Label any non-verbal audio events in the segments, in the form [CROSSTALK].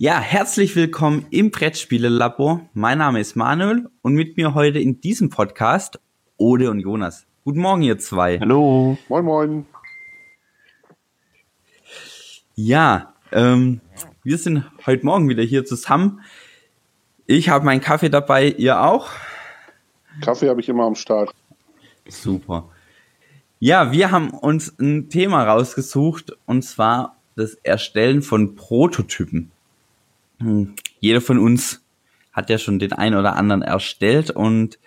Ja, herzlich willkommen im Brettspiele-Labor. Mein Name ist Manuel und mit mir heute in diesem Podcast Ode und Jonas. Guten Morgen, ihr zwei. Hallo. Moin, moin. Ja, ähm, wir sind heute Morgen wieder hier zusammen. Ich habe meinen Kaffee dabei, ihr auch? Kaffee habe ich immer am Start. Super. Ja, wir haben uns ein Thema rausgesucht und zwar das Erstellen von Prototypen. Hm, Jeder von uns hat ja schon den einen oder anderen erstellt und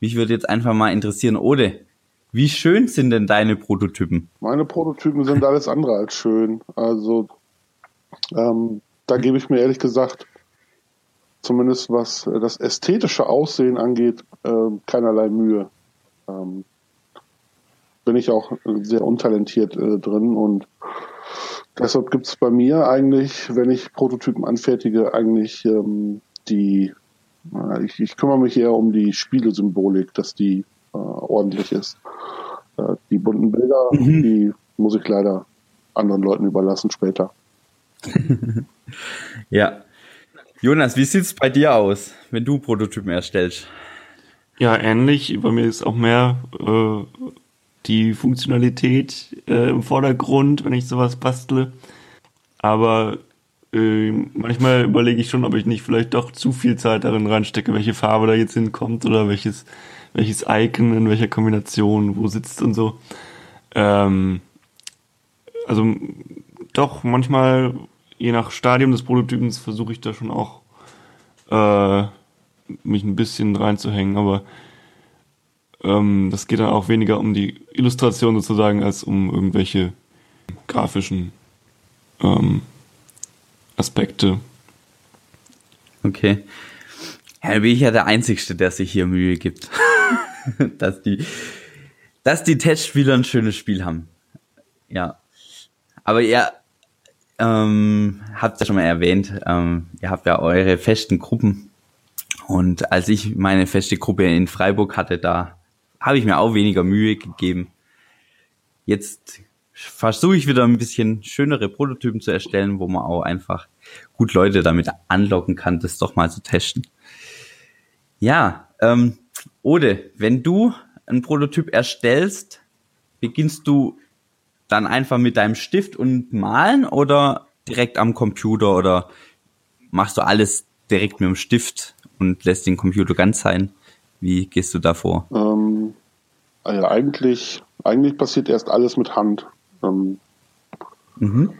mich würde jetzt einfach mal interessieren, Ode, wie schön sind denn deine Prototypen? Meine Prototypen sind alles andere als schön. Also ähm, da gebe ich mir ehrlich gesagt, zumindest was das ästhetische Aussehen angeht, äh, keinerlei Mühe. Ähm, bin ich auch sehr untalentiert äh, drin und deshalb gibt es bei mir eigentlich, wenn ich Prototypen anfertige, eigentlich ähm, die, äh, ich, ich kümmere mich eher um die Spielesymbolik, dass die äh, ordentlich ist. Äh, die bunten Bilder, Mhm. die muss ich leider anderen Leuten überlassen später. [LAUGHS] Ja. Jonas, wie sieht's bei dir aus, wenn du Prototypen erstellst? Ja, ähnlich. Bei mir ist auch mehr äh, die Funktionalität äh, im Vordergrund, wenn ich sowas bastle. Aber äh, manchmal überlege ich schon, ob ich nicht vielleicht doch zu viel Zeit darin reinstecke, welche Farbe da jetzt hinkommt oder welches, welches Icon in welcher Kombination wo sitzt und so. Ähm, also doch, manchmal, je nach Stadium des Prototypens, versuche ich da schon auch äh, mich ein bisschen reinzuhängen, aber ähm, das geht dann auch weniger um die Illustration sozusagen, als um irgendwelche grafischen ähm, Aspekte. Okay. Ja, bin ich ja der Einzige, der sich hier Mühe gibt. [LAUGHS] dass die, dass die Testspieler ein schönes Spiel haben. Ja. Aber ihr ähm, habt ja schon mal erwähnt, ähm, ihr habt ja eure festen Gruppen. Und als ich meine feste Gruppe in Freiburg hatte, da habe ich mir auch weniger Mühe gegeben. Jetzt versuche ich wieder ein bisschen schönere Prototypen zu erstellen, wo man auch einfach gut Leute damit anlocken kann, das doch mal zu testen. Ja, ähm, Ode, wenn du einen Prototyp erstellst, beginnst du dann einfach mit deinem Stift und malen oder direkt am Computer oder machst du alles direkt mit dem Stift und lässt den Computer ganz sein? Wie gehst du da vor? Ähm, also eigentlich, eigentlich passiert erst alles mit Hand. Ähm, Mhm.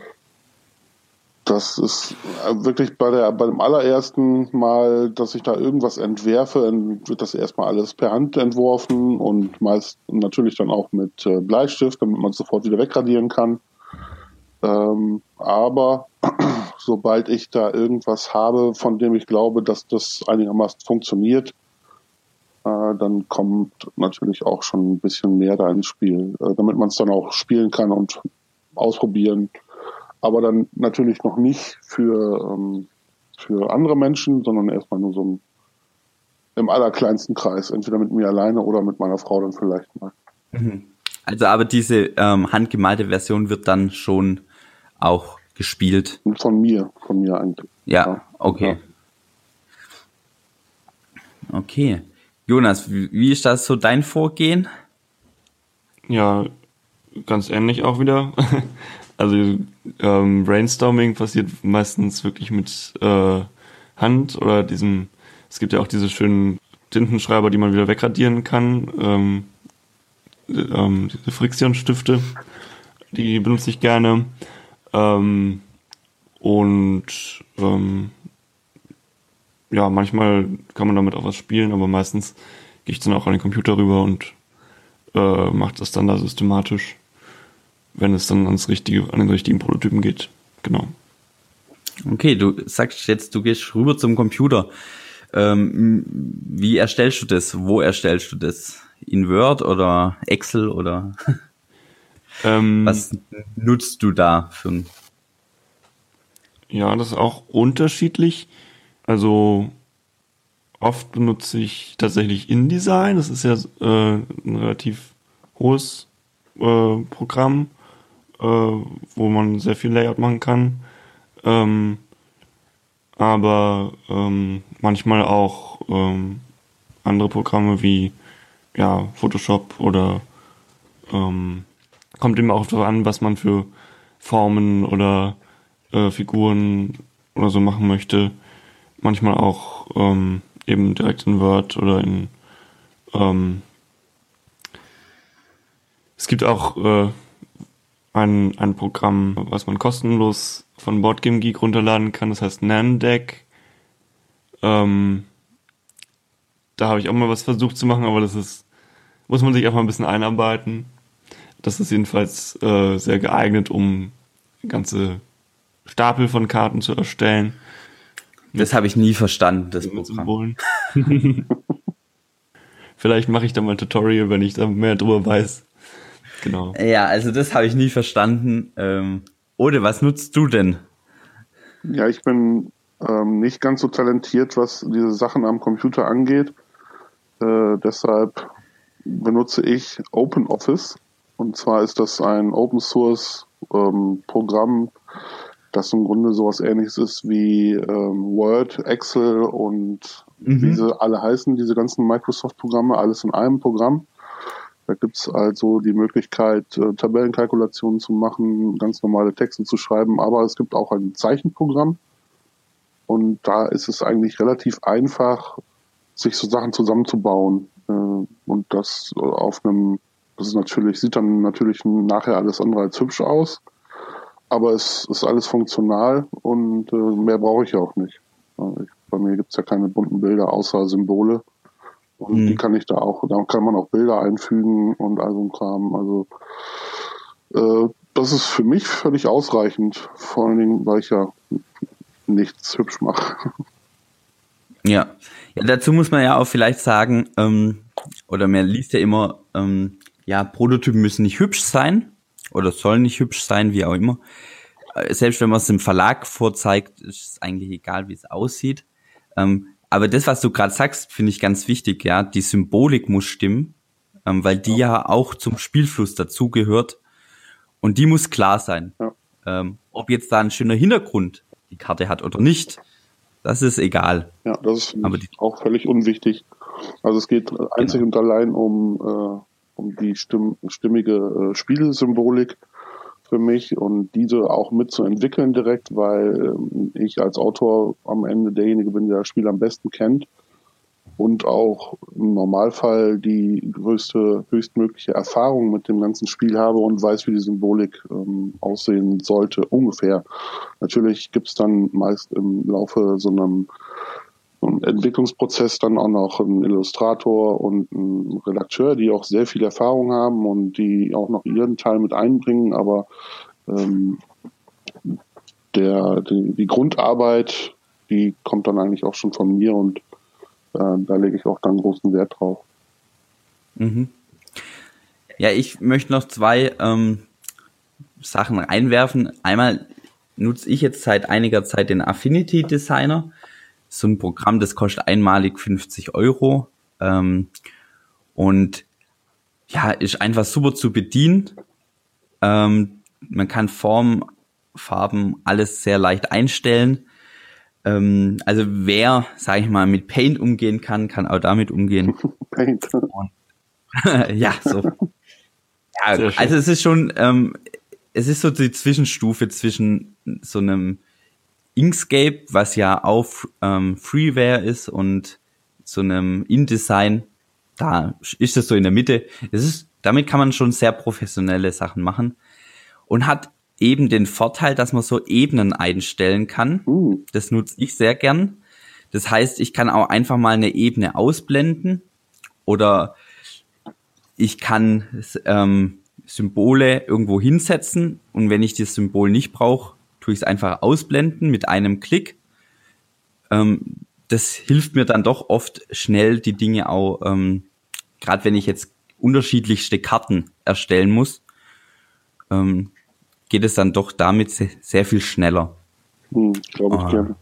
Das ist äh, wirklich bei der bei dem allerersten Mal, dass ich da irgendwas entwerfe, wird das erstmal alles per Hand entworfen und meist natürlich dann auch mit äh, Bleistift, damit man es sofort wieder wegradieren kann. Ähm, aber [CLEARS THROAT] sobald ich da irgendwas habe, von dem ich glaube, dass das einigermaßen funktioniert, dann kommt natürlich auch schon ein bisschen mehr da ins Spiel, äh, damit man es dann auch spielen kann und ausprobieren aber dann natürlich noch nicht für, ähm, für andere Menschen, sondern erstmal nur so im, im allerkleinsten Kreis, entweder mit mir alleine oder mit meiner Frau dann vielleicht mal. Also aber diese ähm, handgemalte Version wird dann schon auch gespielt. Von mir, von mir eigentlich. Ja, okay. Okay. Jonas, wie, wie ist das so dein Vorgehen? Ja, ganz ähnlich auch wieder. [LAUGHS] Also ähm, Brainstorming passiert meistens wirklich mit äh, Hand oder diesem, es gibt ja auch diese schönen Tintenschreiber, die man wieder wegradieren kann. Ähm, ähm, diese Friktionsstifte, die benutze ich gerne. Ähm, und ähm, ja, manchmal kann man damit auch was spielen, aber meistens gehe ich dann auch an den Computer rüber und äh, mache das dann da systematisch, wenn es dann ans richtige, an den richtigen Prototypen geht. Genau. Okay, du sagst jetzt, du gehst rüber zum Computer. Ähm, wie erstellst du das? Wo erstellst du das? In Word oder Excel oder [LAUGHS] Ähm, was nutzt du da für ein Ja, das ist auch unterschiedlich. Also oft benutze ich tatsächlich InDesign. Das ist ja äh, ein relativ hohes äh, Programm, äh, wo man sehr viel Layout machen kann. Ähm, aber ähm, manchmal auch ähm, andere Programme wie ja, Photoshop oder ähm, kommt eben auch darauf an, was man für Formen oder äh, Figuren oder so machen möchte. Manchmal auch ähm, eben direkt in Word oder in ähm, es gibt auch äh, ein, ein Programm, was man kostenlos von Boardgame Geek runterladen kann, das heißt Nandeck. Ähm, da habe ich auch mal was versucht zu machen, aber das ist, muss man sich auch mal ein bisschen einarbeiten. Das ist jedenfalls äh, sehr geeignet, um ganze Stapel von Karten zu erstellen. Das habe ich nie verstanden, das Programm. [LAUGHS] Vielleicht mache ich da mal ein Tutorial, wenn ich da mehr drüber weiß. Genau. Ja, also das habe ich nie verstanden. Ähm, Ode, was nutzt du denn? Ja, ich bin ähm, nicht ganz so talentiert, was diese Sachen am Computer angeht. Äh, deshalb benutze ich OpenOffice. Und zwar ist das ein Open Source ähm, Programm, das im Grunde sowas ähnliches ist wie ähm, Word, Excel und mhm. wie sie alle heißen, diese ganzen Microsoft-Programme, alles in einem Programm. Da gibt's also die Möglichkeit, äh, Tabellenkalkulationen zu machen, ganz normale Texte zu schreiben, aber es gibt auch ein Zeichenprogramm. Und da ist es eigentlich relativ einfach, sich so Sachen zusammenzubauen. Äh, und das auf einem, das ist natürlich, sieht dann natürlich nachher alles andere als hübsch aus. Aber es ist alles funktional und äh, mehr brauche ich ja auch nicht. Ich, bei mir gibt's ja keine bunten Bilder außer Symbole. Und mhm. die kann ich da auch, da kann man auch Bilder einfügen und all so ein Kram. Also äh, das ist für mich völlig ausreichend, vor allen Dingen, weil ich ja nichts hübsch mache. Ja. ja, dazu muss man ja auch vielleicht sagen, ähm, oder man liest ja immer, ähm, ja, Prototypen müssen nicht hübsch sein oder sollen nicht hübsch sein, wie auch immer. Äh, selbst wenn man es im Verlag vorzeigt, ist es eigentlich egal, wie es aussieht. Ähm, aber das, was du gerade sagst, finde ich ganz wichtig, ja. Die Symbolik muss stimmen, ähm, weil die ja. ja auch zum Spielfluss dazugehört. Und die muss klar sein. Ja. Ähm, ob jetzt da ein schöner Hintergrund die Karte hat oder nicht, das ist egal. Ja, das ist Aber die, auch völlig unwichtig. Also es geht einzig genau. und allein um, äh, um die stimm stimmige äh, Spielsymbolik für mich und diese auch mitzuentwickeln direkt, weil ähm, ich als Autor am Ende derjenige bin, der das Spiel am besten kennt und auch im Normalfall die größte, höchstmögliche Erfahrung mit dem ganzen Spiel habe und weiß, wie die Symbolik ähm, aussehen sollte, ungefähr. Natürlich gibt's dann meist im Laufe so einem Entwicklungsprozess dann auch noch ein Illustrator und ein Redakteur, die auch sehr viel Erfahrung haben und die auch noch ihren Teil mit einbringen, aber ähm, der, die, die Grundarbeit, die kommt dann eigentlich auch schon von mir und äh, da lege ich auch dann großen Wert drauf. Mhm. Ja, ich möchte noch zwei ähm, Sachen einwerfen. Einmal nutze ich jetzt seit einiger Zeit den Affinity Designer so ein Programm, das kostet einmalig 50 Euro. Ähm, und ja, ist einfach super zu bedienen. Ähm, man kann Form, Farben, alles sehr leicht einstellen. Ähm, also wer, sage ich mal, mit Paint umgehen kann, kann auch damit umgehen. [LAUGHS] Paint. Und, [LAUGHS] ja, so. Ja, also es ist schon, ähm, es ist so die Zwischenstufe zwischen so einem Inkscape, was ja auch ähm, Freeware ist und so einem InDesign, da ist es so in der Mitte. Es ist, damit kann man schon sehr professionelle Sachen machen und hat eben den Vorteil, dass man so Ebenen einstellen kann. Uh. Das nutze ich sehr gern. Das heißt, ich kann auch einfach mal eine Ebene ausblenden oder ich kann ähm, Symbole irgendwo hinsetzen und wenn ich das Symbol nicht brauche, tue ich es einfach ausblenden mit einem Klick. Ähm, das hilft mir dann doch oft schnell die Dinge auch, ähm, gerade wenn ich jetzt unterschiedlichste Karten erstellen muss, ähm, geht es dann doch damit sehr, sehr viel schneller. Hm, Glaube ich ah. gerne.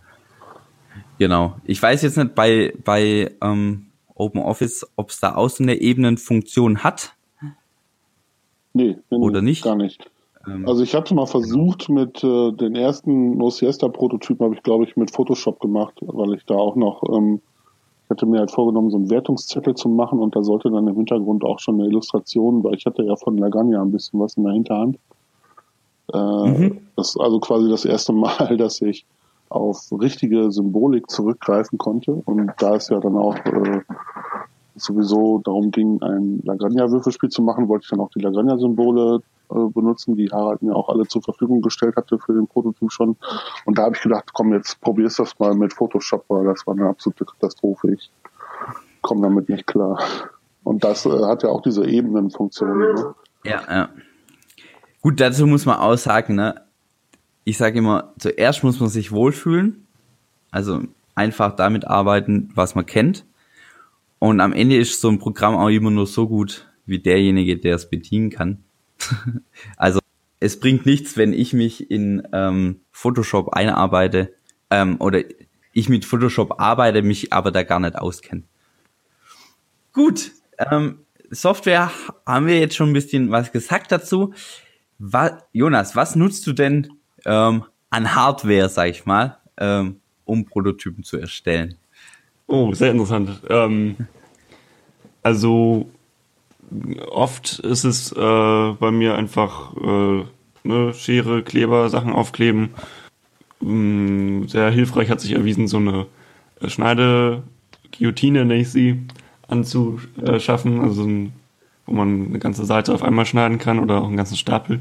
Genau. Ich weiß jetzt nicht bei, bei ähm, OpenOffice, ob es da auch so eine Ebenenfunktion hat. Nee, oder nicht. Gar nicht. Ähm, also ich hatte mal versucht mit äh, den ersten No Siesta Prototypen habe ich glaube ich mit Photoshop gemacht, weil ich da auch noch ähm, ich hatte mir halt vorgenommen, so einen Wertungszettel zu machen und da sollte dann im Hintergrund auch schon eine Illustration, weil ich hatte ja von Laganja ein bisschen was in der Hinterhand. Äh, mhm. Das ist also quasi das erste [LAUGHS] Mal, dass ich auf richtige Symbolik zurückgreifen konnte. Und da es ja dann auch äh, sowieso darum ging, ein Lagrangia-Würfelspiel zu machen, wollte ich dann auch die Lagrangia-Symbole benutzen, die Harald mir auch alle zur Verfügung gestellt hatte für den Prototyp schon. Und da habe ich gedacht, komm, jetzt probierst das mal mit Photoshop, weil das war eine absolute Katastrophe. Ich komme damit nicht klar. Und das äh, hat ja auch diese Ebenenfunktion. Ne? Ja, ja. Gut, dazu muss man auch sagen, ne? Ich sage immer, zuerst muss man sich wohlfühlen. Also einfach damit arbeiten, was man kennt. Und am Ende ist so ein Programm auch immer nur so gut wie derjenige, der es bedienen kann. [LAUGHS] also es bringt nichts, wenn ich mich in ähm, Photoshop einarbeite ähm, oder ich mit Photoshop arbeite, mich aber da gar nicht auskenne. Gut, ähm, Software haben wir jetzt schon ein bisschen was gesagt dazu. Was, Jonas, was nutzt du denn ähm, an Hardware, sag ich mal, ähm, um Prototypen zu erstellen? Oh, sehr interessant. Ähm, also oft ist es äh, bei mir einfach äh, ne, Schere, Kleber, Sachen aufkleben. Ähm, sehr hilfreich hat sich erwiesen, so eine äh, Schneide, Guillotine nenne ich sie, anzuschaffen, also ein, wo man eine ganze Seite auf einmal schneiden kann oder auch einen ganzen Stapel.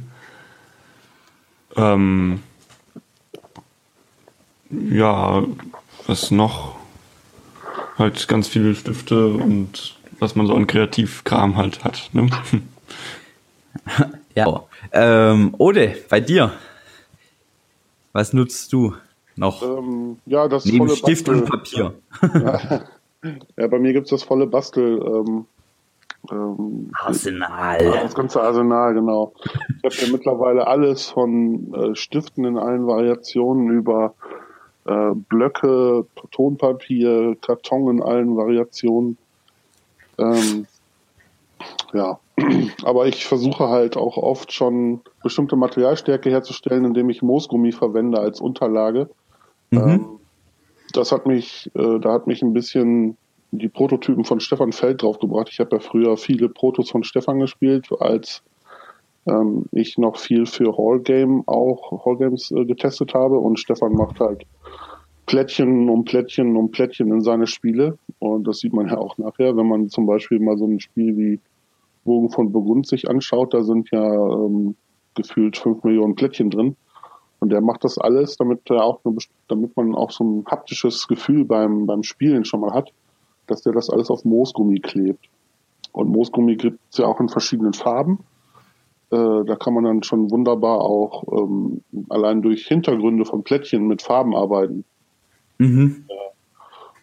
Ähm, ja, was noch? Halt ganz viele Stifte und was man so an Kreativkram halt hat. Ne? [LAUGHS] ja. Ähm, Ode, bei dir. Was nutzt du noch? Ähm, ja, das Neben volle Stift Bastel. und Papier. Ja, [LAUGHS] ja bei mir gibt es das volle Bastel. Ähm, ähm, Arsenal. Das ganze Arsenal, genau. Ich habe ja mittlerweile alles von äh, Stiften in allen Variationen über äh, Blöcke, Tonpapier, Karton in allen Variationen. Ähm, ja, aber ich versuche halt auch oft schon bestimmte Materialstärke herzustellen, indem ich Moosgummi verwende als Unterlage. Mhm. Ähm, das hat mich, äh, da hat mich ein bisschen die Prototypen von Stefan Feld draufgebracht. Ich habe ja früher viele Protos von Stefan gespielt, als ähm, ich noch viel für Hallgame auch Hallgames äh, getestet habe und Stefan macht halt Plättchen um Plättchen um Plättchen in seine Spiele. Und das sieht man ja auch nachher, wenn man zum Beispiel mal so ein Spiel wie Bogen von Burgund sich anschaut, da sind ja ähm, gefühlt fünf Millionen Plättchen drin. Und der macht das alles, damit er auch eine, damit man auch so ein haptisches Gefühl beim, beim Spielen schon mal hat, dass der das alles auf Moosgummi klebt. Und Moosgummi gibt es ja auch in verschiedenen Farben. Äh, da kann man dann schon wunderbar auch ähm, allein durch Hintergründe von Plättchen mit Farben arbeiten. Mhm.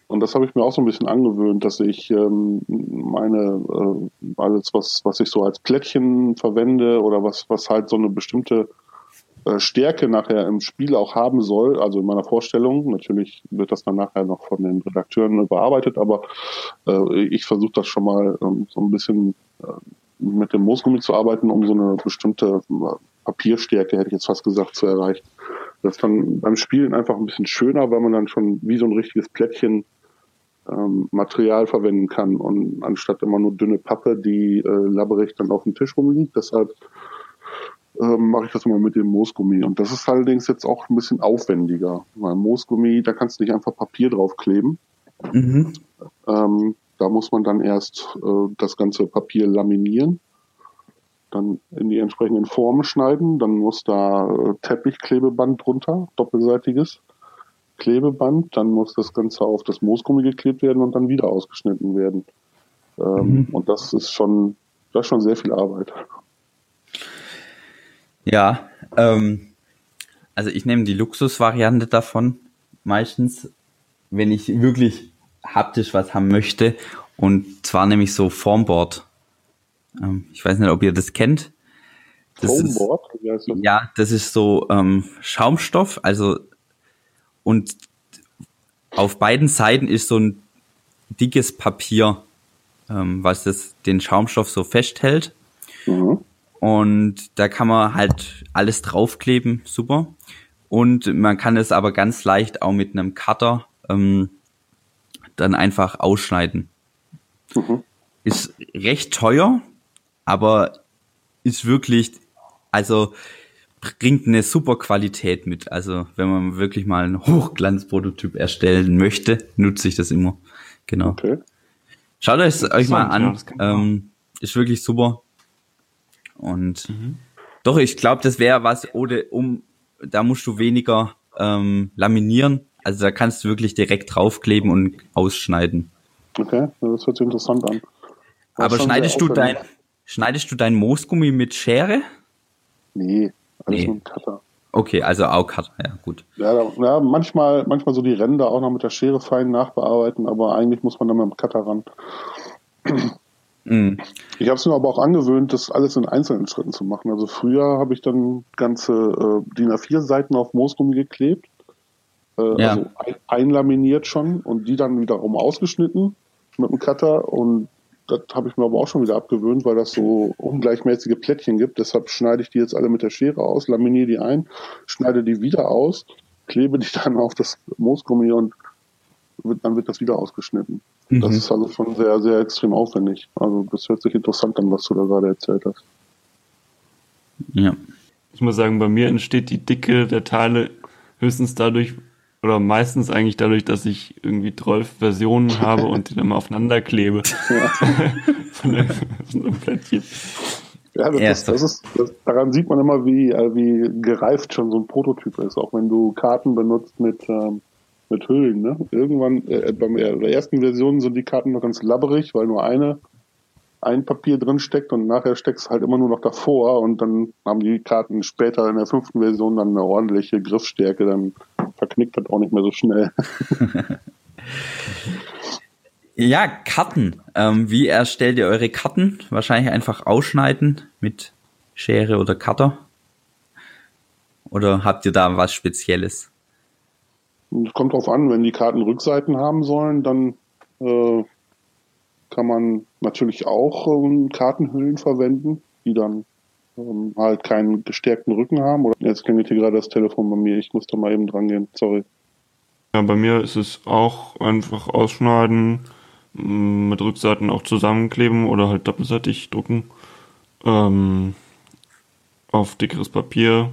Und das habe ich mir auch so ein bisschen angewöhnt, dass ich ähm, meine äh, alles, was, was ich so als Plättchen verwende oder was, was halt so eine bestimmte äh, Stärke nachher im Spiel auch haben soll, also in meiner Vorstellung. Natürlich wird das dann nachher noch von den Redakteuren überarbeitet, aber äh, ich versuche das schon mal ähm, so ein bisschen äh, mit dem Moosgummi zu arbeiten, um so eine bestimmte äh, Papierstärke, hätte ich jetzt fast gesagt, zu erreichen. Das ist dann beim Spielen einfach ein bisschen schöner, weil man dann schon wie so ein richtiges Plättchen ähm, Material verwenden kann und anstatt immer nur dünne Pappe, die äh, labberig dann auf dem Tisch rumliegt. Deshalb ähm, mache ich das immer mit dem Moosgummi. Und das ist allerdings jetzt auch ein bisschen aufwendiger, weil Moosgummi, da kannst du nicht einfach Papier draufkleben. Mhm. Ähm, da muss man dann erst äh, das ganze Papier laminieren dann in die entsprechenden Formen schneiden. Dann muss da äh, Teppichklebeband drunter, doppelseitiges Klebeband. Dann muss das Ganze auf das Moosgummi geklebt werden und dann wieder ausgeschnitten werden. Ähm, mhm. Und das ist schon, das ist schon sehr viel Arbeit. Ja, ähm, also ich nehme die Luxusvariante davon meistens, wenn ich wirklich haptisch was haben möchte. Und zwar nämlich so Formboard. Ähm, ich weiß nicht, ob ihr das kennt. Das Foamboard? Ist, ja, das ist so ähm, Schaumstoff, also und auf beiden Seiten ist so ein dickes Papier, ähm, was das, den Schaumstoff so festhält. Mhm. Und da kann man halt alles draufkleben, super. Und man kann es aber ganz leicht auch mit einem Cutter ähm, dann einfach ausschneiden. Mhm. Ist recht teuer, aber ist wirklich, also bringt eine super Qualität mit. Also wenn man wirklich mal einen Hochglanzprototyp erstellen möchte, nutze ich das immer. Genau. Okay. Schaut euch euch mal an. Ja, ähm, ist wirklich super. Und mhm. doch, ich glaube, das wäre was, oder um, da musst du weniger ähm, laminieren. Also da kannst du wirklich direkt draufkleben und ausschneiden. Okay, das hört sich interessant an. Aber schneidest du dein, schneidest du dein Moosgummi mit Schere? Nee, alles nee. mit Cutter. Okay, also auch Cutter, ja, gut. Ja, ja, manchmal, manchmal so die Ränder auch noch mit der Schere fein nachbearbeiten, aber eigentlich muss man dann mit dem Cutter ran. Mhm. Ich habe es mir aber auch angewöhnt, das alles in einzelnen Schritten zu machen. Also früher habe ich dann ganze äh, DIN A4 Seiten auf Moosgummi geklebt, äh, ja. also ein, einlaminiert schon und die dann wiederum ausgeschnitten mit dem Cutter und das habe ich mir aber auch schon wieder abgewöhnt, weil das so ungleichmäßige Plättchen gibt. Deshalb schneide ich die jetzt alle mit der Schere aus, laminiere die ein, schneide die wieder aus, klebe die [LAUGHS] dann auf das Moosgummi und wird, dann wird das wieder ausgeschnitten. Mhm. Das ist also schon sehr, sehr extrem aufwendig. Also das hört sich interessant an, was du da gerade erzählt hast. Ja. Ich muss sagen, bei mir entsteht die Dicke der Teile höchstens dadurch, oder meistens eigentlich dadurch, dass ich irgendwie 12 Versionen habe und die dann mal aufeinander klebe. Ja. [LAUGHS] von, einem, von einem Plättchen. Ja, das, das ist, das, daran sieht man immer, wie, äh, wie gereift schon so ein Prototyp ist, auch wenn du Karten benutzt mit, ähm, mit Hüllen. Ne? Irgendwann, äh, bei der ersten Version sind die Karten noch ganz labberig, weil nur eine ein Papier drin steckt und nachher steckst halt immer nur noch davor und dann haben die Karten später in der fünften Version dann eine ordentliche Griffstärke, dann verknickt das auch nicht mehr so schnell. [LAUGHS] ja, Karten. Ähm, wie erstellt ihr eure Karten? Wahrscheinlich einfach ausschneiden mit Schere oder Cutter? Oder habt ihr da was Spezielles? Es kommt drauf an, wenn die Karten Rückseiten haben sollen, dann äh, kann man natürlich auch ähm, Kartenhüllen verwenden, die dann ähm, halt keinen gestärkten Rücken haben. Oder jetzt klingelt hier gerade das Telefon bei mir, ich muss da mal eben dran gehen, sorry. Ja, bei mir ist es auch einfach ausschneiden, mm, mit Rückseiten auch zusammenkleben oder halt doppelseitig drucken. Ähm, auf dickeres Papier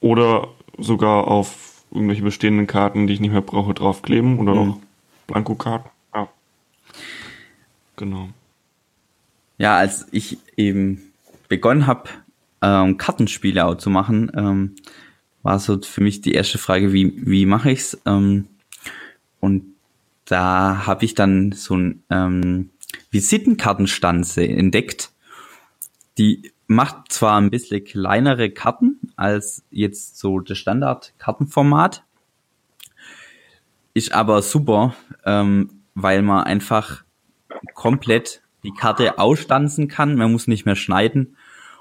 oder sogar auf irgendwelche bestehenden Karten, die ich nicht mehr brauche, draufkleben oder mhm. auch Blankokarten. Genau. Ja, als ich eben begonnen habe, ähm, Kartenspiele auch zu machen, ähm, war so für mich die erste Frage, wie, wie mache ich's? Ähm, und da habe ich dann so ein ähm, Visitenkartenstanze entdeckt. Die macht zwar ein bisschen kleinere Karten als jetzt so das Standard-Kartenformat, ist aber super, ähm, weil man einfach komplett die Karte ausstanzen kann. Man muss nicht mehr schneiden.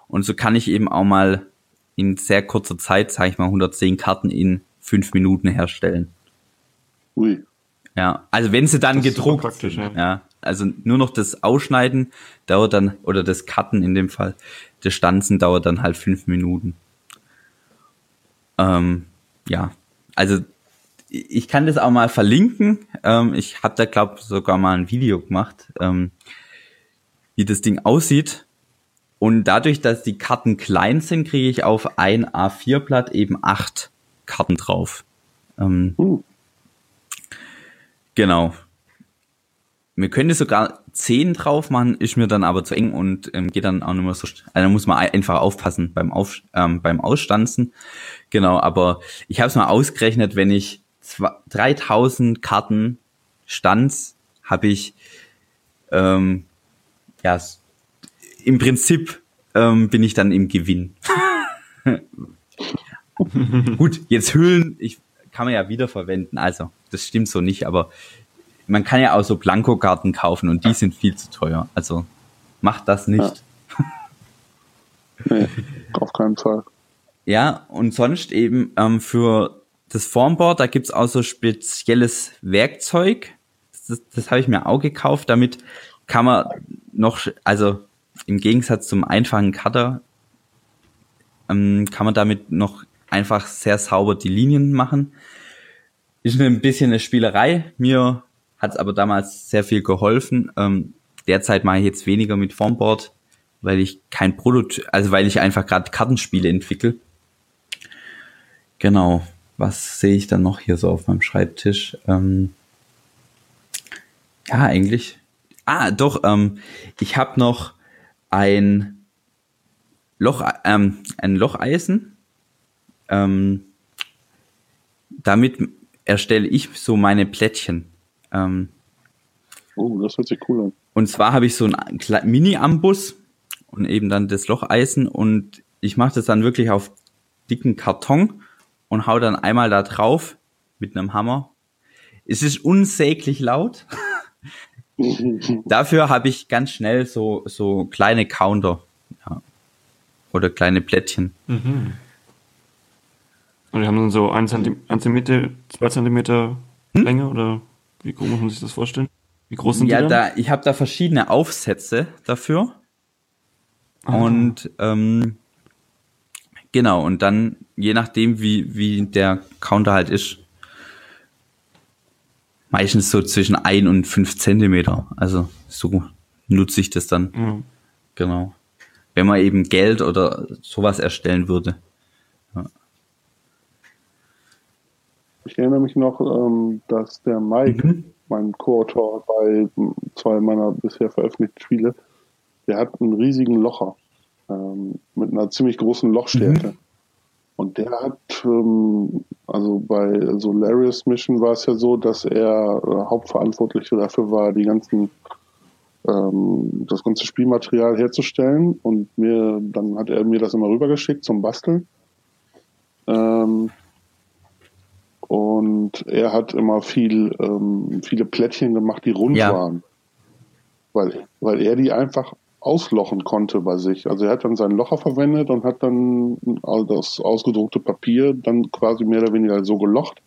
Und so kann ich eben auch mal in sehr kurzer Zeit, sage ich mal, 110 Karten in fünf Minuten herstellen. Ui. Ja, also wenn sie dann das gedruckt sind, ja. ja. Also nur noch das Ausschneiden dauert dann, oder das Cutten in dem Fall, das Stanzen dauert dann halt fünf Minuten. Ähm, ja, also ich kann das auch mal verlinken. Ähm, ich habe da, glaube sogar mal ein Video gemacht, ähm, wie das Ding aussieht. Und dadurch, dass die Karten klein sind, kriege ich auf ein A4-Blatt eben acht Karten drauf. Ähm, uh. Genau. Wir können sogar zehn drauf machen, ist mir dann aber zu eng und ähm, geht dann auch nicht mehr so. Also da muss man einfach aufpassen beim, Auf, ähm, beim Ausstanzen. Genau, aber ich habe es mal ausgerechnet, wenn ich 3000 Karten Stanz habe ich ähm, ja im Prinzip ähm, bin ich dann im Gewinn. [LAUGHS] Gut, jetzt Hüllen, ich kann man ja wiederverwenden, also das stimmt so nicht, aber man kann ja auch so Blankokarten kaufen und die sind viel zu teuer. Also macht das nicht. Ja. Nee, auf keinen Fall. Ja, und sonst eben ähm, für das Formboard, da gibt's auch so spezielles Werkzeug. Das, das habe ich mir auch gekauft. Damit kann man noch, also im Gegensatz zum einfachen Cutter, ähm, kann man damit noch einfach sehr sauber die Linien machen. Ist ein bisschen eine Spielerei. Mir hat es aber damals sehr viel geholfen. Ähm, derzeit mache ich jetzt weniger mit Formboard, weil ich kein Prototyp, also weil ich einfach gerade Kartenspiele entwickle. Genau. Was sehe ich dann noch hier so auf meinem Schreibtisch? Ähm, ja, eigentlich. Ah, doch. Ähm, ich habe noch ein Loch, ähm, ein Locheisen. Ähm, damit erstelle ich so meine Plättchen. Ähm, oh, das hört sich cool an. Und zwar habe ich so einen Mini-Ambus und eben dann das Locheisen und ich mache das dann wirklich auf dicken Karton und hau dann einmal da drauf mit einem Hammer. Es ist unsäglich laut. [LAUGHS] Dafür habe ich ganz schnell so, so kleine Counter. Ja. Oder kleine Plättchen. Mhm. Und die haben dann so ein Zentimeter, zwei Zentimeter hm? Länge oder wie groß muss man sich das vorstellen? Wie groß sind ja, die? Ja, da, ich habe da verschiedene Aufsätze dafür. Ah. Und ähm, genau, und dann, je nachdem, wie, wie der Counter halt ist, meistens so zwischen ein und fünf Zentimeter. Also so nutze ich das dann. Mhm. Genau. Wenn man eben Geld oder sowas erstellen würde. Ja. Ich erinnere mich noch, ähm, dass der Mike, mhm. mein Co-Autor bei zwei meiner bisher veröffentlichten Spiele, der hat einen riesigen Locher ähm, mit einer ziemlich großen Lochstärke. Mhm. Und der hat, ähm, also bei Solaris Mission war es ja so, dass er äh, Hauptverantwortlicher dafür war, die ganzen ähm, das ganze Spielmaterial herzustellen und mir dann hat er mir das immer rübergeschickt zum Basteln. Ähm, und er hat immer viel, ähm, viele Plättchen gemacht, die rund ja. waren. Weil, weil er die einfach auslochen konnte bei sich. Also er hat dann seinen Locher verwendet und hat dann das ausgedruckte Papier dann quasi mehr oder weniger so gelocht,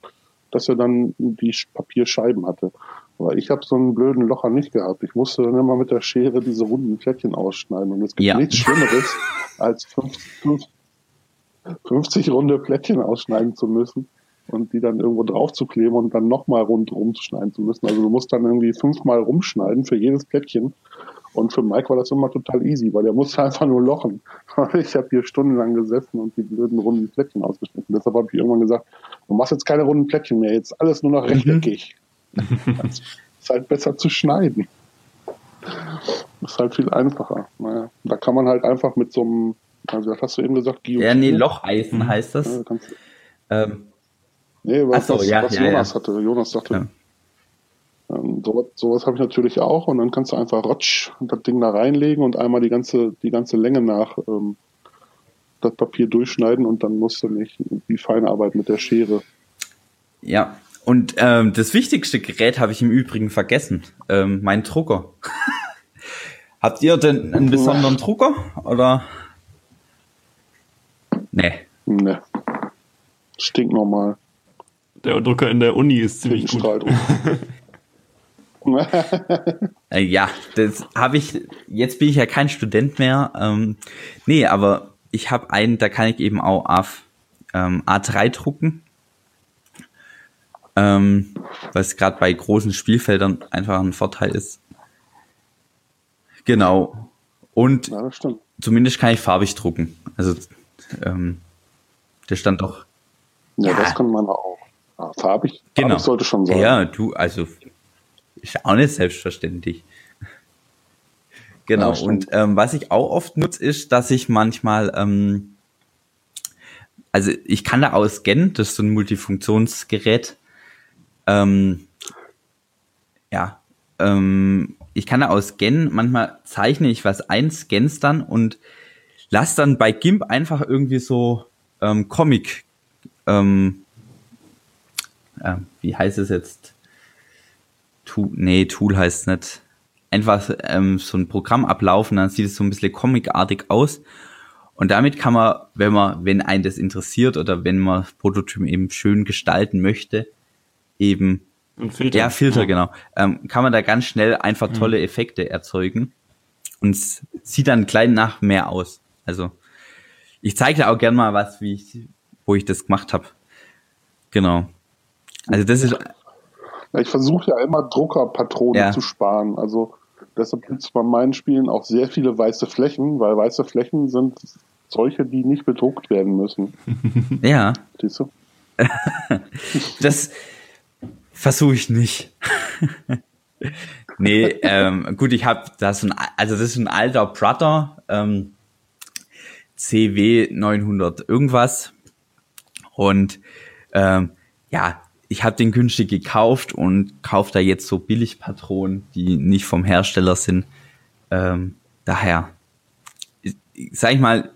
dass er dann die Papierscheiben hatte. Aber ich habe so einen blöden Locher nicht gehabt. Ich musste dann immer mit der Schere diese runden Plättchen ausschneiden. Und es gibt ja. nichts Schlimmeres, als 50, 50 runde Plättchen ausschneiden zu müssen und die dann irgendwo drauf zu kleben und dann nochmal rund rumschneiden zu müssen. Also du musst dann irgendwie fünfmal rumschneiden für jedes Plättchen. Und für Mike war das immer total easy, weil der musste [LAUGHS] einfach nur lochen. Ich habe hier stundenlang gesessen und die blöden runden Plättchen ausgeschnitten. Deshalb habe ich irgendwann gesagt, du machst jetzt keine runden Plättchen mehr, jetzt alles nur noch mhm. rechteckig. [LAUGHS] Das ist halt besser zu schneiden. Das ist halt viel einfacher. Naja, da kann man halt einfach mit so einem, also was hast du eben gesagt, Guillotine? Ja, nee, Locheisen heißt das. Ja, ähm, Nee, was, so, was, ja, was ja, Jonas ja. hatte. Jonas sagte, ähm, sowas, sowas habe ich natürlich auch und dann kannst du einfach rotsch das Ding da reinlegen und einmal die ganze, die ganze Länge nach ähm, das Papier durchschneiden und dann musst du nicht die Feinarbeit mit der Schere. Ja, und ähm, das wichtigste Gerät habe ich im Übrigen vergessen. Ähm, mein Drucker. [LAUGHS] Habt ihr denn einen besonderen Drucker? Oder? Nee. Nee. Stinknormal. Der Drucker in der Uni ist ziemlich gut. [LAUGHS] Äh, ja, das habe ich. Jetzt bin ich ja kein Student mehr. Ähm, nee, aber ich habe einen, da kann ich eben auch auf ähm, A3 drucken. Ähm, was gerade bei großen Spielfeldern einfach ein Vorteil ist. Genau. Und ja, zumindest kann ich farbig drucken. Also ähm, der stand doch. Ja, ja, das kann man auch. Ah, farbig, genau. farbig sollte schon sein. Ja, du, also ist auch nicht selbstverständlich. [LAUGHS] Genau. Ja, und ähm, was ich auch oft nutze, ist, dass ich manchmal, ähm, also ich kann da ausscannen, das ist so ein Multifunktionsgerät. Ähm, ja, ähm, ich kann da ausscannen, manchmal zeichne ich was ein, scann's dann und lass dann bei GIMP einfach irgendwie so ähm, Comic ähm, äh, wie heißt es jetzt? Tool, nee, Tool heißt es nicht. Einfach ähm, so ein Programm ablaufen, dann sieht es so ein bisschen comicartig aus. Und damit kann man, wenn man, wenn einen das interessiert oder wenn man Prototypen eben schön gestalten möchte, eben und Filter. Ja, Filter, ja. genau. Ähm, kann man da ganz schnell einfach mhm. tolle Effekte erzeugen. Und es sieht dann klein nach mehr aus. Also ich zeige dir auch gern mal was, wie ich, wo ich das gemacht habe. Genau. Also das ist. Ja, ich versuche ja immer Druckerpatronen Ja. zu sparen. Also deshalb gibt es bei meinen Spielen auch sehr viele weiße Flächen, weil weiße Flächen sind solche, die nicht bedruckt werden müssen. [LAUGHS] Ja, Siehst du? [LAUGHS] das versuche ich nicht. [LAUGHS] nee, ähm, gut, ich habe das ein, also das ist ein alter Prater, ähm, CW 900 irgendwas und ähm, ja, ich habe den günstig gekauft und kaufe da jetzt so Billigpatronen, die nicht vom Hersteller sind. Ähm, daher, sag ich mal,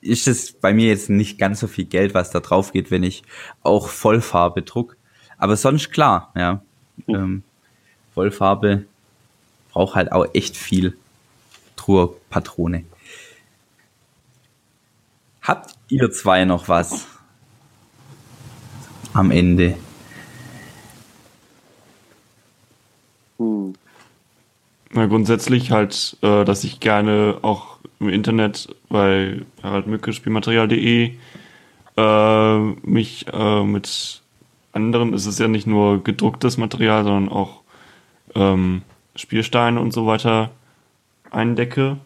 ist es bei mir jetzt nicht ganz so viel Geld, was da drauf geht, wenn ich auch Vollfarbe druck. Aber sonst klar, ja. Ähm, Vollfarbe braucht halt auch echt viel Truhe-Patrone. Habt ihr zwei noch was am Ende? Hm. Na, grundsätzlich halt, äh, dass ich gerne auch im Internet bei Harald Mücke Spielmaterial.de äh, mich äh, mit anderen, es ist ja nicht nur gedrucktes Material, sondern auch ähm, Spielsteine und so weiter eindecke.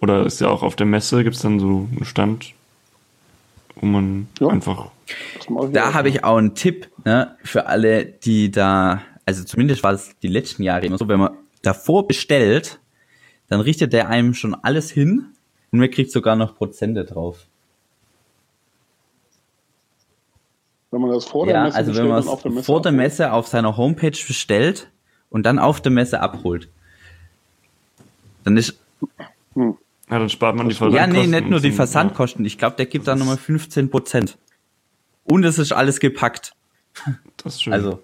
Oder ist ja auch auf der Messe, gibt es dann so einen Stand, wo man Ja. einfach Da habe ich auch einen Tipp ne, für alle, die da, also zumindest war es die letzten Jahre immer so, wenn man davor bestellt, dann richtet der einem schon alles hin und man kriegt sogar noch Prozente drauf. Wenn man das vor der Ja, Messe also wenn man der es vor der abholt. Messe auf seiner Homepage bestellt und dann auf der Messe abholt, dann ist, Ja, dann spart man die ja Versandkosten. nee, nicht nur die Versandkosten, ich glaube, der gibt da nochmal 15 Prozent. Und es ist alles gepackt. Ja, das ist schön. Also,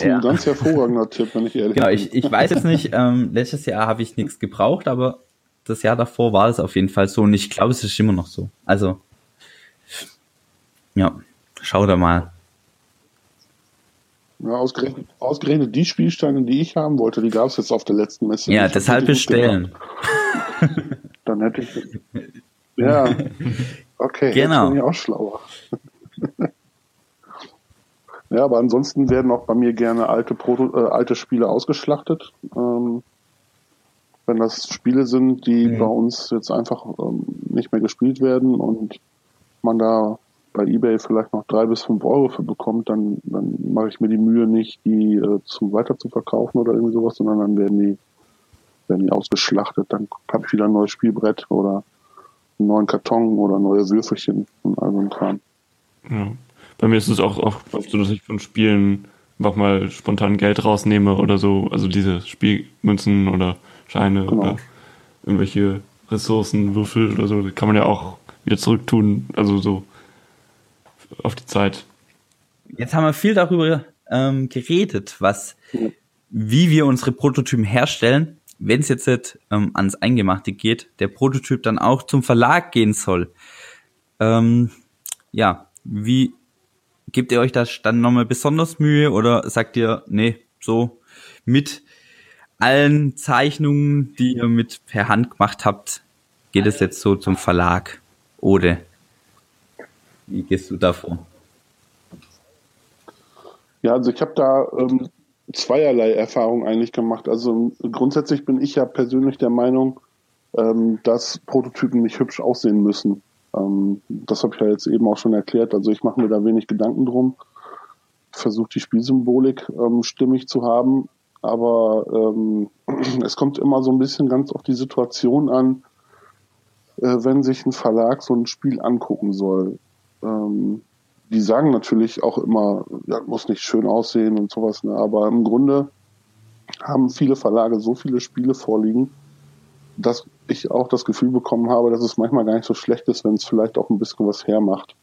Ein ganz hervorragender Tipp, wenn ich ehrlich Genau, bin. ich, ich weiß jetzt nicht, ähm, letztes Jahr habe ich nichts gebraucht, aber das Jahr davor war es auf jeden Fall so und ich glaube, es ist immer noch so. Also, ja, schau da mal. Ja, ausgerechnet, ausgerechnet die Spielsteine, die ich haben wollte, die gab es jetzt auf der letzten Messe. Ja, deshalb ich gut bestellen. Dann hätte ich. Ja, [LAUGHS] okay, Genau. jetzt bin ich auch schlauer. Ja, aber ansonsten werden auch bei mir gerne alte, Proto äh, alte Spiele ausgeschlachtet. Ähm, wenn das Spiele sind, die Mhm. bei uns jetzt einfach ähm, nicht mehr gespielt werden und man da bei eBay vielleicht noch drei bis fünf Euro für bekommt, dann, dann mache ich mir die Mühe nicht, die äh, zu weiter zu verkaufen oder irgendwie sowas, sondern dann werden die, werden die ausgeschlachtet. Dann habe ich wieder ein neues Spielbrett oder einen neuen Karton oder neue Würfelchen und all so ein Kram. Ja. Bei mir ist es auch, auch oft so, dass ich von Spielen einfach mal spontan Geld rausnehme oder so. Also diese Spielmünzen oder Scheine Genau. oder irgendwelche Ressourcen, Würfel oder so, die kann man ja auch wieder zurücktun. Also so auf die Zeit. Jetzt haben wir viel darüber ähm, geredet, was, wie wir unsere Prototypen herstellen. Wenn es jetzt nicht, ähm, ans Eingemachte geht, der Prototyp dann auch zum Verlag gehen soll. Ähm, ja, wie gebt ihr euch da dann nochmal besonders Mühe oder sagt ihr, nee, so mit allen Zeichnungen, die ihr mit per Hand gemacht habt, geht es jetzt so zum Verlag? Oder wie gehst du da vor? Ja, also ich habe da ähm, zweierlei Erfahrung eigentlich gemacht. Also grundsätzlich bin ich ja persönlich der Meinung, ähm, dass Prototypen nicht hübsch aussehen müssen. Ähm, das habe ich ja jetzt eben auch schon erklärt. Also ich mache mir da wenig Gedanken drum. Versuche die Spielsymbolik ähm, stimmig zu haben. Aber ähm, [CLEARS THROAT] es kommt immer so ein bisschen ganz auf die Situation an, äh, wenn sich ein Verlag so ein Spiel angucken soll. Ähm, die sagen natürlich auch immer, ja, muss nicht schön aussehen und sowas, ne? aber im Grunde haben viele Verlage so viele Spiele vorliegen, dass ich auch das Gefühl bekommen habe, dass es manchmal gar nicht so schlecht ist, wenn es vielleicht auch ein bisschen was hermacht.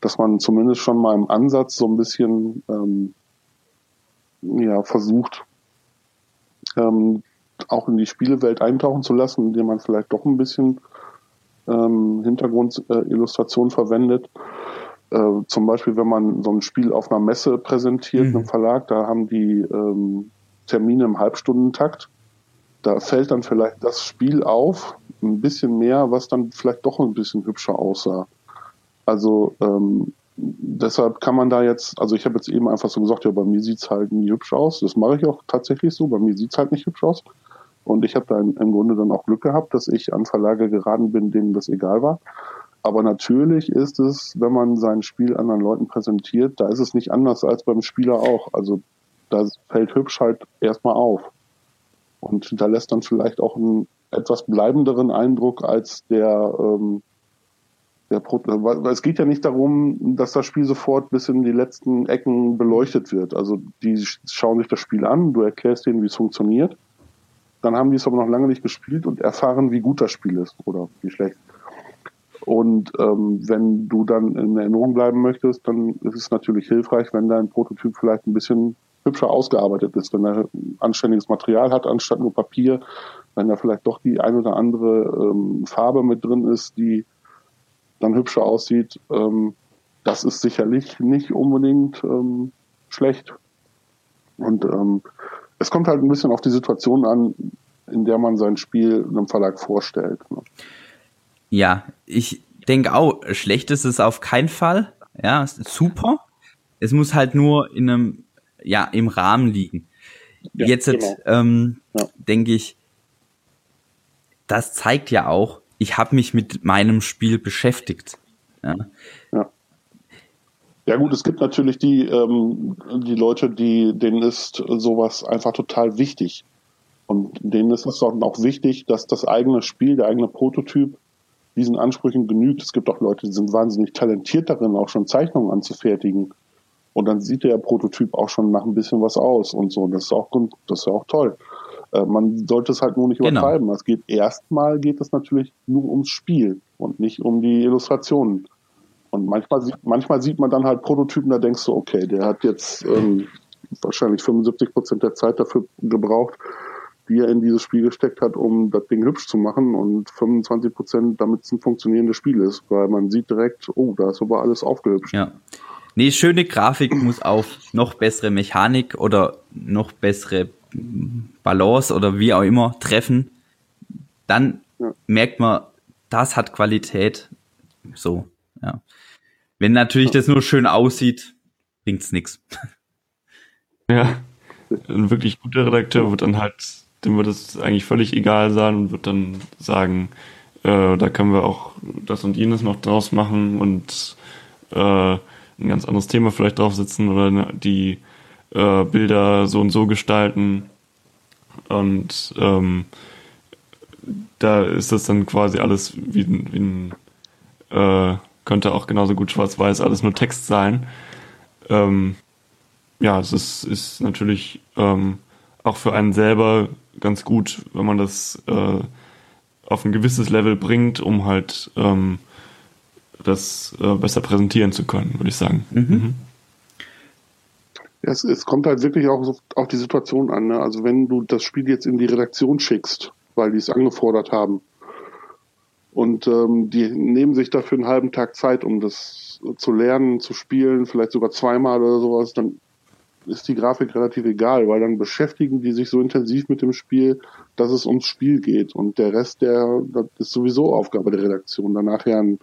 Dass man zumindest schon mal im Ansatz so ein bisschen ähm, ja, versucht, ähm, auch in die Spielewelt eintauchen zu lassen, indem man vielleicht doch ein bisschen ähm, Hintergrundillustration verwendet. Äh, zum Beispiel, wenn man so ein Spiel auf einer Messe präsentiert, Mhm. einem Verlag, da haben die ähm, Termine im Halbstundentakt. Da fällt dann vielleicht das Spiel auf, ein bisschen mehr, was dann vielleicht doch ein bisschen hübscher aussah. Also ähm, deshalb kann man da jetzt, also ich habe jetzt eben einfach so gesagt, ja, bei mir sieht's halt nie hübsch aus. Das mache ich auch tatsächlich so, bei mir sieht's halt nicht hübsch aus. Und ich habe da im Grunde dann auch Glück gehabt, dass ich an Verlage geraten bin, denen das egal war. Aber natürlich ist es, wenn man sein Spiel anderen Leuten präsentiert, da ist es nicht anders als beim Spieler auch. Also da fällt hübsch halt erstmal auf. Und da lässt dann vielleicht auch einen etwas bleibenderen Eindruck als der, ähm, der Pro weil es geht ja nicht darum, dass das Spiel sofort bis in die letzten Ecken beleuchtet wird. Also die schauen sich das Spiel an, du erklärst denen, wie es funktioniert. Dann haben die es aber noch lange nicht gespielt und erfahren, wie gut das Spiel ist oder wie schlecht. Und ähm, wenn du dann in Erinnerung bleiben möchtest, dann ist es natürlich hilfreich, wenn dein Prototyp vielleicht ein bisschen hübscher ausgearbeitet ist, wenn er anständiges Material hat, anstatt nur Papier, wenn da vielleicht doch die ein oder andere ähm, Farbe mit drin ist, die dann hübscher aussieht, ähm, das ist sicherlich nicht unbedingt ähm, schlecht. Und ähm, es kommt halt ein bisschen auf die Situation an, in der man sein Spiel einem Verlag vorstellt. Ne? Ja, ich denke auch, schlecht ist es auf keinen Fall. Ja, es ist super. Es muss halt nur in einem, ja, im Rahmen liegen. Ja, Jetzt genau. ähm, ja. denke ich, das zeigt ja auch, ich habe mich mit meinem Spiel beschäftigt. Ja. ja. Ja gut, es gibt natürlich die, ähm, die Leute, die, denen ist sowas einfach total wichtig. Und denen ist es dann auch wichtig, dass das eigene Spiel, der eigene Prototyp diesen Ansprüchen genügt. Es gibt auch Leute, die sind wahnsinnig talentiert darin, auch schon Zeichnungen anzufertigen. Und dann sieht der Prototyp auch schon nach ein bisschen was aus und so. Das ist auch, das ist auch toll. Äh, man sollte es halt nur nicht genau. übertreiben. Es geht erstmal geht es natürlich nur ums Spiel und nicht um die Illustrationen. Und manchmal sieht, manchmal sieht man dann halt Prototypen, da denkst du, okay, der hat jetzt ähm, wahrscheinlich 75 Prozent der Zeit dafür gebraucht, die er in dieses Spiel gesteckt hat, um das Ding hübsch zu machen und 25 Prozent, damit es ein funktionierendes Spiel ist, weil man sieht direkt, oh, da ist aber alles aufgehübscht. Ja. Nee, schöne Grafik muss auf noch bessere Mechanik oder noch bessere Balance oder wie auch immer treffen. Dann ja. merkt man, das hat Qualität. So, ja. Wenn natürlich ja. das nur schön aussieht, bringt's nix. [LAUGHS] Ja, ein wirklich guter Redakteur wird dann halt dem wird es eigentlich völlig egal sein und wird dann sagen, äh, da können wir auch das und jenes noch draus machen und äh, ein ganz anderes Thema vielleicht draufsetzen oder die äh, Bilder so und so gestalten. Und ähm, da ist das dann quasi alles wie, wie ein, äh, könnte auch genauso gut schwarz-weiß alles nur Text sein. Ähm, ja, es ist, ist natürlich ähm, auch für einen selber ganz gut, wenn man das äh, auf ein gewisses Level bringt, um halt ähm, das äh, besser präsentieren zu können, würde ich sagen. Mhm. Mhm. Es, es, kommt halt wirklich auch auf die Situation an. Ne? Also wenn du das Spiel jetzt in die Redaktion schickst, weil die es angefordert haben, und ähm, die nehmen sich dafür einen halben Tag Zeit, um das zu lernen, zu spielen, vielleicht sogar zweimal oder sowas, dann ist die Grafik relativ egal, weil dann beschäftigen die sich so intensiv mit dem Spiel, dass es ums Spiel geht. Und der Rest, der, das ist sowieso Aufgabe der Redaktion, dann nachher ein,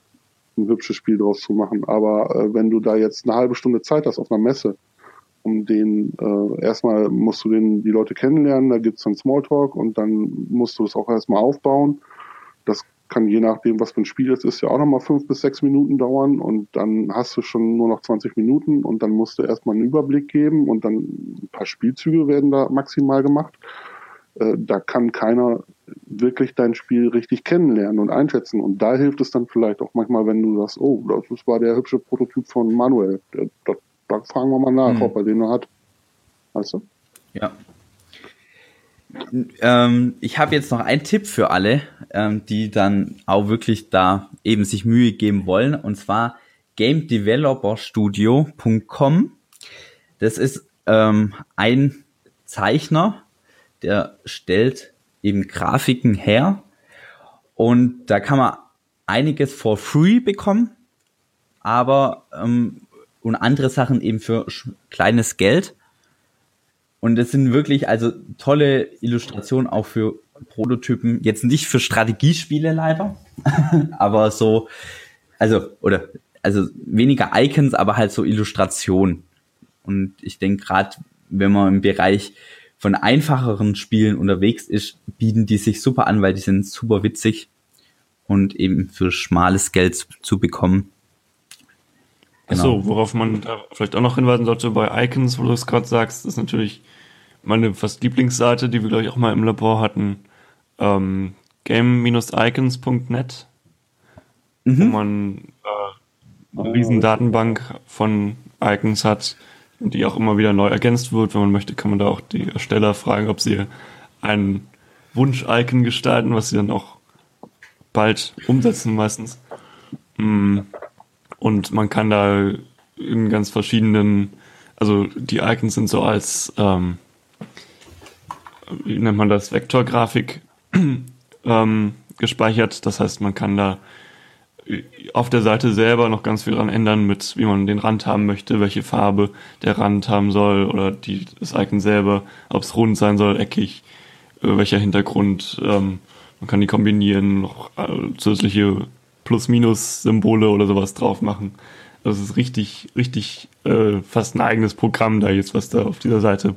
ein hübsches Spiel draus zu machen. Aber äh, wenn du da jetzt eine halbe Stunde Zeit hast auf einer Messe, um den, äh, erstmal musst du den, die Leute kennenlernen, da gibt's dann Smalltalk und dann musst du es auch erstmal aufbauen. Das kann je nachdem, was für ein Spiel es ist, ja auch nochmal fünf bis sechs Minuten dauern und dann hast du schon nur noch 20 Minuten und dann musst du erstmal einen Überblick geben und dann ein paar Spielzüge werden da maximal gemacht. Äh, da kann keiner wirklich dein Spiel richtig kennenlernen und einschätzen. Und da hilft es dann vielleicht auch manchmal, wenn du sagst, oh, das war der hübsche Prototyp von Manuel. Da, da fragen wir mal nach, mhm. ob er den noch hat. Weißt du? Ja, ähm, ich habe jetzt noch einen Tipp für alle, ähm, die dann auch wirklich da eben sich Mühe geben wollen, und zwar gamedeveloperstudio.com. Das ist ähm, ein Zeichner, der stellt eben Grafiken her und da kann man einiges for free bekommen, aber ähm, und andere Sachen eben für kleines Geld. Und es sind wirklich also tolle Illustrationen auch für Prototypen, jetzt nicht für Strategiespiele leider, [LAUGHS] aber so, also, oder, also weniger Icons, aber halt so Illustration. Und ich denke gerade, wenn man im Bereich von einfacheren Spielen unterwegs ist, bieten die sich super an, weil die sind super witzig und eben für schmales Geld zu, zu bekommen. Genau. Achso, worauf man da vielleicht auch noch hinweisen sollte bei Icons, wo du es gerade sagst, ist natürlich meine fast Lieblingsseite, die wir, glaube ich, auch mal im Labor hatten, ähm, game-icons.net, mhm. wo man äh, eine riesen Datenbank von Icons hat, die auch immer wieder neu ergänzt wird. Wenn man möchte, kann man da auch die Ersteller fragen, ob sie ein Wunsch-Icon gestalten, was sie dann auch bald umsetzen meistens. Mm. Und man kann da in ganz verschiedenen, also die Icons sind so als, ähm, wie nennt man das, Vektorgrafik [CLEARS THROAT] ähm, gespeichert. Das heißt, man kann da auf der Seite selber noch ganz viel dran ändern, mit wie man den Rand haben möchte, welche Farbe der Rand haben soll oder die, das Icon selber, ob es rund sein soll, eckig, äh, welcher Hintergrund. Ähm, man kann die kombinieren, noch äh, zusätzliche Plus-Minus-Symbole oder sowas drauf machen. Das ist richtig, richtig äh, fast ein eigenes Programm da jetzt, was da auf dieser Seite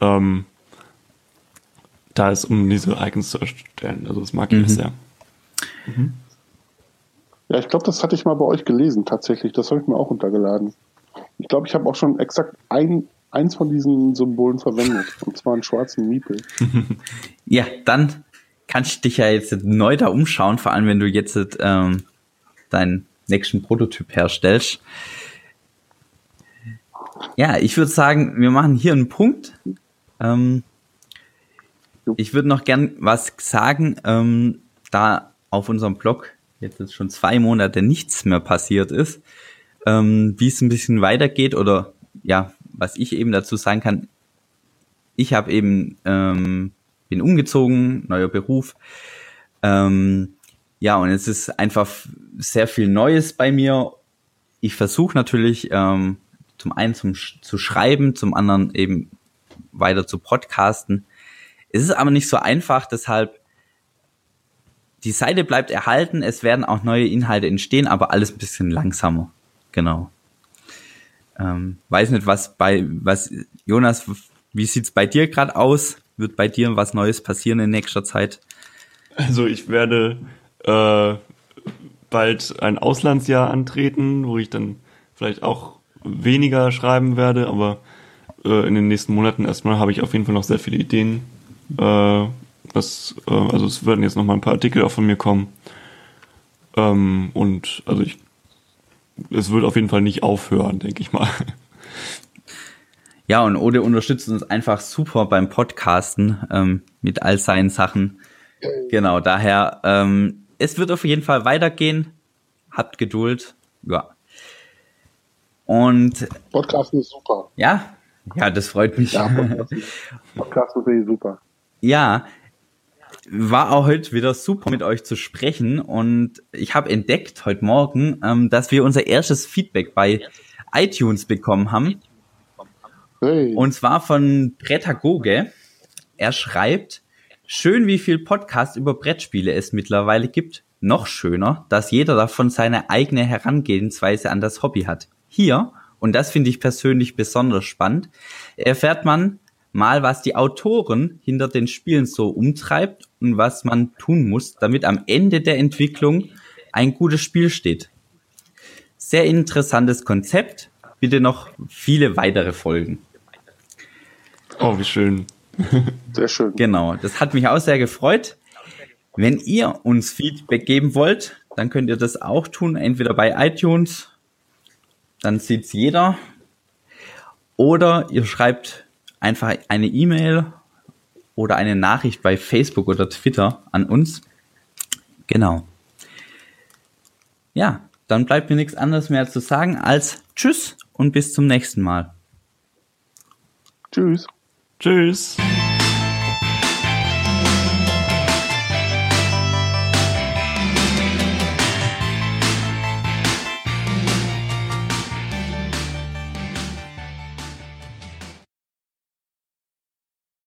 ähm, da ist, um diese Icons zu erstellen. Also das mag ich mhm. sehr. Mhm. Ja, ich glaube, das hatte ich mal bei euch gelesen, tatsächlich. Das habe ich mir auch runtergeladen. Ich glaube, ich habe auch schon exakt ein, eins von diesen Symbolen verwendet. Und zwar einen schwarzen Miepel. [LAUGHS] ja, dann kannst du dich ja jetzt neu da umschauen, vor allem wenn du jetzt ähm, deinen nächsten Prototyp herstellst. Ja, ich würde sagen, wir machen hier einen Punkt. Ähm, ich würde noch gern was sagen, ähm, da auf unserem Blog jetzt schon zwei Monate nichts mehr passiert ist, ähm, wie es ein bisschen weitergeht oder ja, was ich eben dazu sagen kann, ich habe eben ähm, bin umgezogen, neuer Beruf. Ähm, ja, und es ist einfach sehr viel Neues bei mir. Ich versuche natürlich ähm, zum einen zum, zu schreiben, zum anderen eben weiter zu podcasten. Es ist aber nicht so einfach, deshalb die Seite bleibt erhalten, es werden auch neue Inhalte entstehen, aber alles ein bisschen langsamer. Genau. Ähm, weiß nicht, was bei, was, Jonas, wie sieht's bei dir gerade aus? Wird bei dir was Neues passieren in nächster Zeit? Also ich werde äh, bald ein Auslandsjahr antreten, wo ich dann vielleicht auch weniger schreiben werde, aber äh, in den nächsten Monaten erstmal habe ich auf jeden Fall noch sehr viele Ideen, äh, was, äh, also es werden jetzt noch mal ein paar Artikel auch von mir kommen. Ähm, und also ich, es wird auf jeden Fall nicht aufhören, denke ich mal. [LAUGHS] Ja, und Ode unterstützt uns einfach super beim Podcasten ähm, mit all seinen Sachen. Genau, daher, ähm, es wird auf jeden Fall weitergehen. Habt Geduld. Ja. Und. Podcasten ist super. Ja, ja, das freut mich. Ja, Podcasten ist super. Ja, war auch heute wieder super mit euch zu sprechen und ich habe entdeckt heute Morgen, ähm, dass wir unser erstes Feedback bei iTunes bekommen haben. Hey. Und zwar von Prätagoge. Er schreibt, schön wie viel Podcast über Brettspiele es mittlerweile gibt. Noch schöner, dass jeder davon seine eigene Herangehensweise an das Hobby hat. Hier, und das finde ich persönlich besonders spannend, erfährt man mal, was die Autoren hinter den Spielen so umtreibt und was man tun muss, damit am Ende der Entwicklung ein gutes Spiel steht. Sehr interessantes Konzept. Bitte noch viele weitere Folgen. Oh, wie schön. Sehr schön. Genau, das hat mich auch sehr gefreut. Wenn ihr uns Feedback geben wollt, dann könnt ihr das auch tun, entweder bei iTunes, dann sieht's jeder, oder ihr schreibt einfach eine E-Mail oder eine Nachricht bei Facebook oder Twitter an uns. Genau. Ja, dann bleibt mir nichts anderes mehr zu sagen als Tschüss und bis zum nächsten Mal. Tschüss. Tschüss.